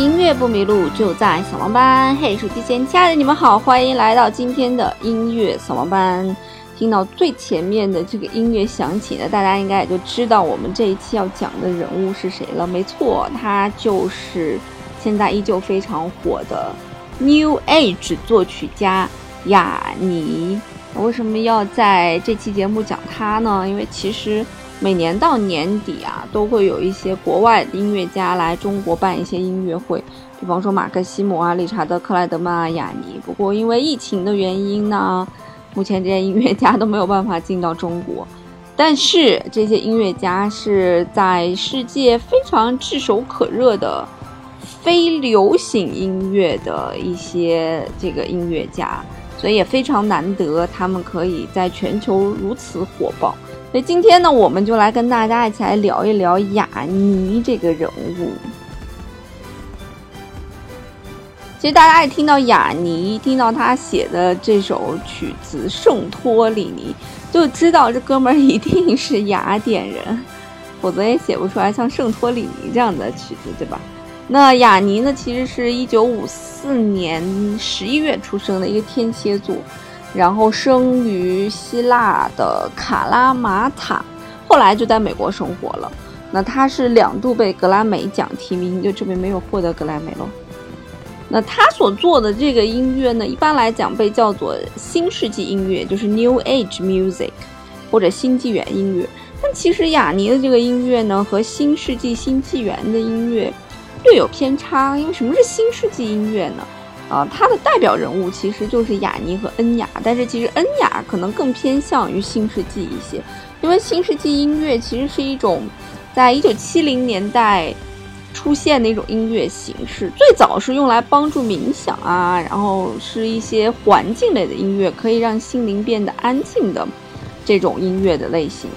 音乐不迷路，就在扫盲班。嘿，手机前亲爱的你们好，欢迎来到今天的音乐扫盲班。听到最前面的这个音乐响起呢，大家应该也就知道我们这一期要讲的人物是谁了。没错，他就是现在依旧非常火的 New Age 作曲家雅尼。为什么要在这期节目讲他呢？因为其实。每年到年底啊，都会有一些国外的音乐家来中国办一些音乐会，比方说马克西姆啊、理查德克莱德曼啊、雅尼。不过因为疫情的原因呢，目前这些音乐家都没有办法进到中国。但是这些音乐家是在世界非常炙手可热的非流行音乐的一些这个音乐家，所以也非常难得，他们可以在全球如此火爆。所以今天呢，我们就来跟大家一起来聊一聊雅尼这个人物。其实大家一听到雅尼，听到他写的这首曲子《圣托里尼》，就知道这哥们儿一定是雅典人，否则也写不出来像《圣托里尼》这样的曲子，对吧？那雅尼呢，其实是一九五四年十一月出生的一个天蝎座。然后生于希腊的卡拉马塔，后来就在美国生活了。那他是两度被格莱美奖提名，就证明没有获得格莱美了。那他所做的这个音乐呢，一般来讲被叫做新世纪音乐，就是 New Age Music，或者新纪元音乐。但其实雅尼的这个音乐呢，和新世纪新纪元的音乐略有偏差。因为什么是新世纪音乐呢？啊，他的代表人物其实就是雅尼和恩雅，但是其实恩雅可能更偏向于新世纪一些，因为新世纪音乐其实是一种在一九七零年代出现的一种音乐形式，最早是用来帮助冥想啊，然后是一些环境类的音乐，可以让心灵变得安静的这种音乐的类型。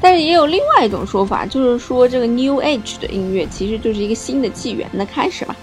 但是也有另外一种说法，就是说这个 New Age 的音乐其实就是一个新的纪元的开始吧。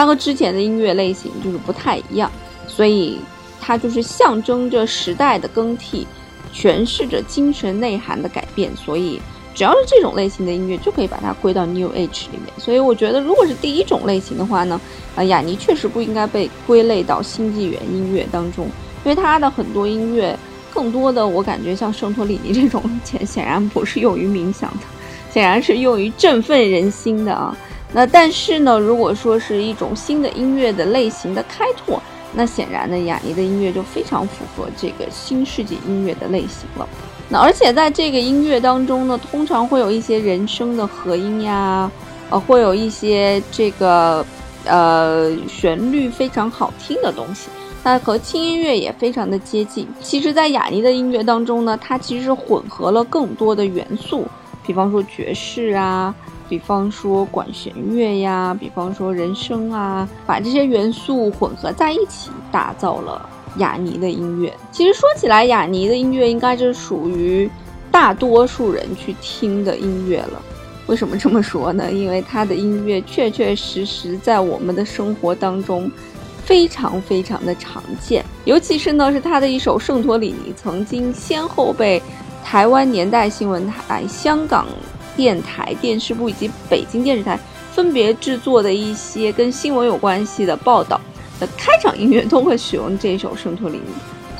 它和之前的音乐类型就是不太一样，所以它就是象征着时代的更替，诠释着精神内涵的改变。所以只要是这种类型的音乐，就可以把它归到 New Age 里面。所以我觉得，如果是第一种类型的话呢，啊，雅尼确实不应该被归类到新纪元音乐当中，因为他的很多音乐，更多的我感觉像圣托里尼这种，显显然不是用于冥想的，显然是用于振奋人心的啊。那但是呢，如果说是一种新的音乐的类型的开拓，那显然呢，雅尼的音乐就非常符合这个新世纪音乐的类型了。那而且在这个音乐当中呢，通常会有一些人声的和音呀，呃，会有一些这个呃旋律非常好听的东西，那和轻音乐也非常的接近。其实，在雅尼的音乐当中呢，它其实混合了更多的元素，比方说爵士啊。比方说管弦乐呀，比方说人声啊，把这些元素混合在一起，打造了雅尼的音乐。其实说起来，雅尼的音乐应该是属于大多数人去听的音乐了。为什么这么说呢？因为他的音乐确确实实在我们的生活当中非常非常的常见。尤其是呢，是他的一首《圣托里尼》，曾经先后被台湾年代新闻台、香港。电台、电视部以及北京电视台分别制作的一些跟新闻有关系的报道的开场音乐都会使用这首《圣托里尼》，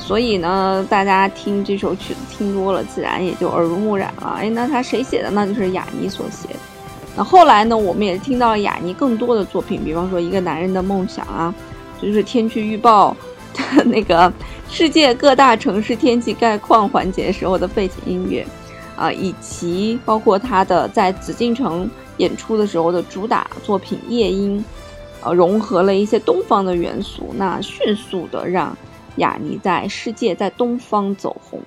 所以呢，大家听这首曲子听多了，自然也就耳濡目染了。哎，那他谁写的？那就是雅尼所写。那后来呢，我们也听到了雅尼更多的作品，比方说《一个男人的梦想》啊，就是天气预报那个世界各大城市天气概况环节时候的背景音乐。啊，以及包括他的在紫禁城演出的时候的主打作品《夜莺》，呃，融合了一些东方的元素，那迅速的让雅尼在世界在东方走红。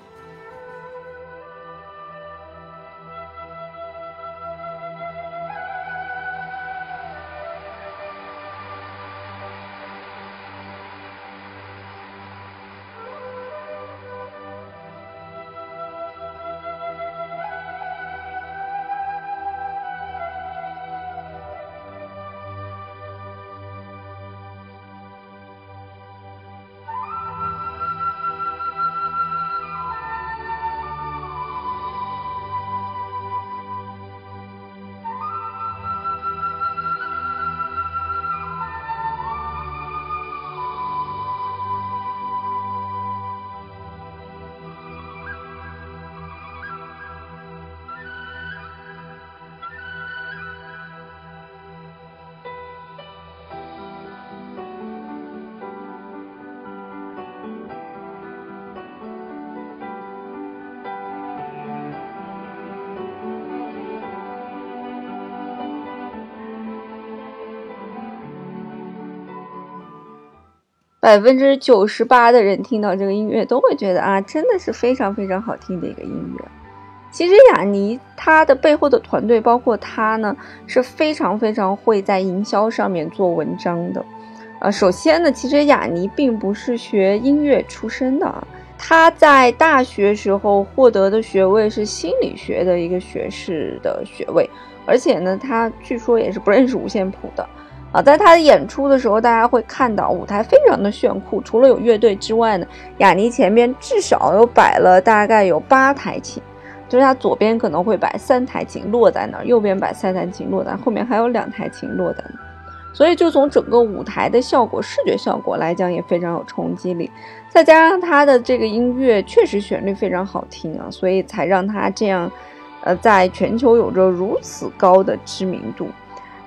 百分之九十八的人听到这个音乐都会觉得啊，真的是非常非常好听的一个音乐。其实雅尼他的背后的团队，包括他呢，是非常非常会在营销上面做文章的。呃，首先呢，其实雅尼并不是学音乐出身的啊。他在大学时候获得的学位是心理学的一个学士的学位，而且呢，他据说也是不认识五线谱的啊。在他的演出的时候，大家会看到舞台非常的炫酷，除了有乐队之外呢，雅尼前面至少有摆了大概有八台琴，就是他左边可能会摆三台琴落在那儿，右边摆三台琴落在后面还有两台琴落在那儿。所以，就从整个舞台的效果、视觉效果来讲，也非常有冲击力。再加上他的这个音乐确实旋律非常好听啊，所以才让他这样，呃，在全球有着如此高的知名度。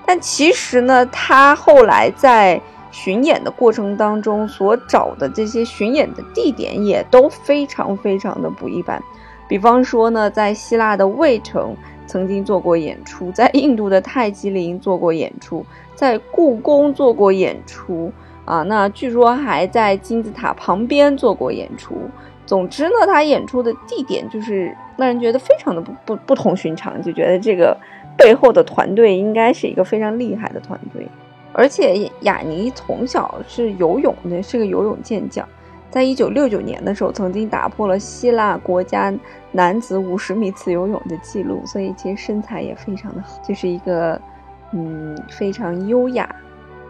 但其实呢，他后来在巡演的过程当中所找的这些巡演的地点也都非常非常的不一般。比方说呢，在希腊的卫城曾经做过演出，在印度的泰姬陵做过演出。在故宫做过演出啊，那据说还在金字塔旁边做过演出。总之呢，他演出的地点就是让人觉得非常的不不不同寻常，就觉得这个背后的团队应该是一个非常厉害的团队。而且雅尼从小是游泳的，是个游泳健将，在一九六九年的时候曾经打破了希腊国家男子五十米自由泳的记录，所以其实身材也非常的好，就是一个。嗯，非常优雅，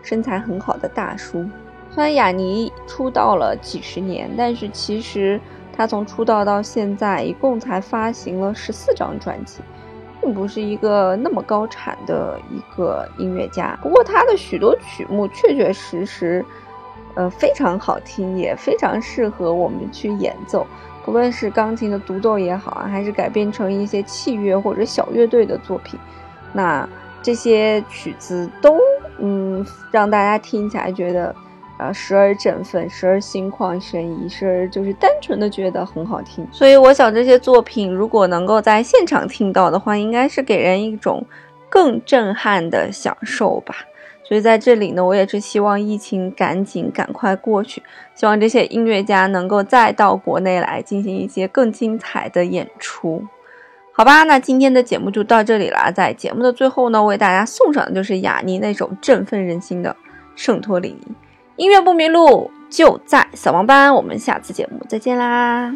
身材很好的大叔。虽然雅尼出道了几十年，但是其实他从出道到现在一共才发行了十四张专辑，并不是一个那么高产的一个音乐家。不过他的许多曲目确确实实，呃，非常好听，也非常适合我们去演奏。不论是钢琴的独奏也好啊，还是改编成一些器乐或者小乐队的作品，那。这些曲子都，嗯，让大家听起来觉得，呃，时而振奋，时而心旷神怡，时而就是单纯的觉得很好听。所以我想，这些作品如果能够在现场听到的话，应该是给人一种更震撼的享受吧。所以在这里呢，我也是希望疫情赶紧赶快过去，希望这些音乐家能够再到国内来进行一些更精彩的演出。好吧，那今天的节目就到这里了。在节目的最后呢，为大家送上的就是雅尼那首振奋人心的《圣托里尼》。音乐不迷路，就在扫盲班。我们下次节目再见啦！